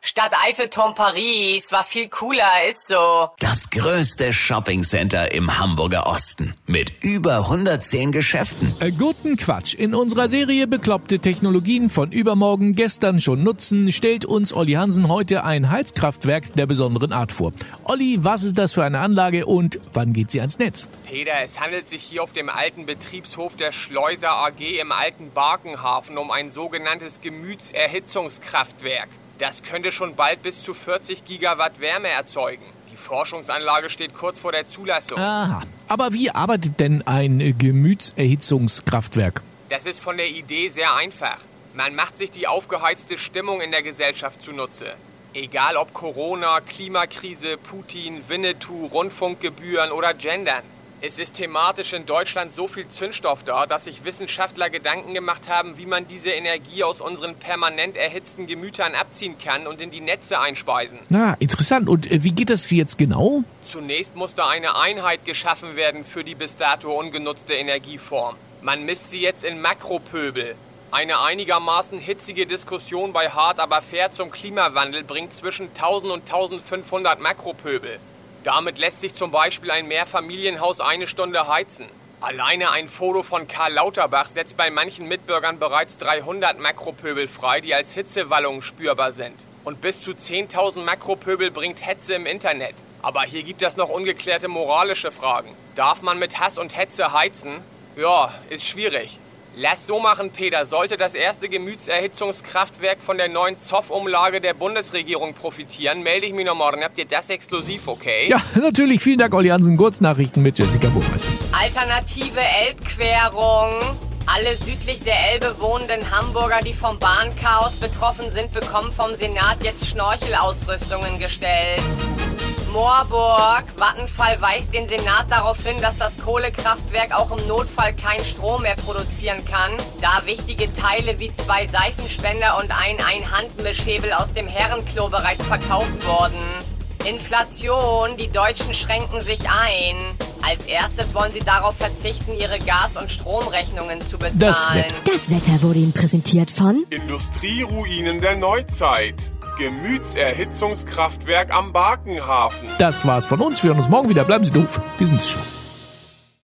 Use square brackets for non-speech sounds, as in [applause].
Stadt Eiffelturm Paris war viel cooler, ist so. Das größte Shoppingcenter im Hamburger Osten mit über 110 Geschäften. Äh, guten Quatsch. In unserer Serie Bekloppte Technologien von übermorgen gestern schon nutzen, stellt uns Olli Hansen heute ein Heizkraftwerk der besonderen Art vor. Olli, was ist das für eine Anlage und wann geht sie ans Netz? Peter, es handelt sich hier auf dem alten Betriebshof der Schleuser AG im alten Barkenhafen um ein sogenanntes Gemütserhitzungskraftwerk. Das könnte schon bald bis zu 40 Gigawatt Wärme erzeugen. Die Forschungsanlage steht kurz vor der Zulassung. Aha. Aber wie arbeitet denn ein Gemütserhitzungskraftwerk? Das ist von der Idee sehr einfach. Man macht sich die aufgeheizte Stimmung in der Gesellschaft zunutze. Egal ob Corona, Klimakrise, Putin, Winnetou, Rundfunkgebühren oder Gendern. Es ist thematisch in Deutschland so viel Zündstoff da, dass sich Wissenschaftler Gedanken gemacht haben, wie man diese Energie aus unseren permanent erhitzten Gemütern abziehen kann und in die Netze einspeisen. Na, interessant. Und äh, wie geht das jetzt genau? Zunächst musste eine Einheit geschaffen werden für die bis dato ungenutzte Energieform. Man misst sie jetzt in Makropöbel. Eine einigermaßen hitzige Diskussion bei Hart aber fair zum Klimawandel bringt zwischen 1000 und 1500 Makropöbel. Damit lässt sich zum Beispiel ein Mehrfamilienhaus eine Stunde heizen. Alleine ein Foto von Karl Lauterbach setzt bei manchen Mitbürgern bereits 300 Makropöbel frei, die als Hitzewallungen spürbar sind. Und bis zu 10.000 Makropöbel bringt Hetze im Internet. Aber hier gibt es noch ungeklärte moralische Fragen. Darf man mit Hass und Hetze heizen? Ja, ist schwierig. Lass so machen, Peter. Sollte das erste Gemütserhitzungskraftwerk von der neuen Zoff-Umlage der Bundesregierung profitieren, melde ich mich noch morgen. Habt ihr das exklusiv, okay? Ja, [laughs] natürlich. Vielen Dank, Olli Hansen. Kurznachrichten mit Jessica Burmeister. Alternative Elbquerung. Alle südlich der Elbe wohnenden Hamburger, die vom Bahnchaos betroffen sind, bekommen vom Senat jetzt Schnorchelausrüstungen gestellt. Moorburg. Vattenfall weist den Senat darauf hin, dass das Kohlekraftwerk auch im Notfall keinen Strom mehr produzieren kann, da wichtige Teile wie zwei Seifenspender und ein Einhandmischhebel aus dem Herrenklo bereits verkauft wurden. Inflation, die Deutschen schränken sich ein. Als erstes wollen sie darauf verzichten, ihre Gas- und Stromrechnungen zu bezahlen. Das Wetter. Das Wetter wurde Ihnen präsentiert von Industrieruinen der Neuzeit. Gemütserhitzungskraftwerk am Barkenhafen. Das war's von uns. Wir hören uns morgen wieder. Bleiben Sie doof. Wir sind's schon.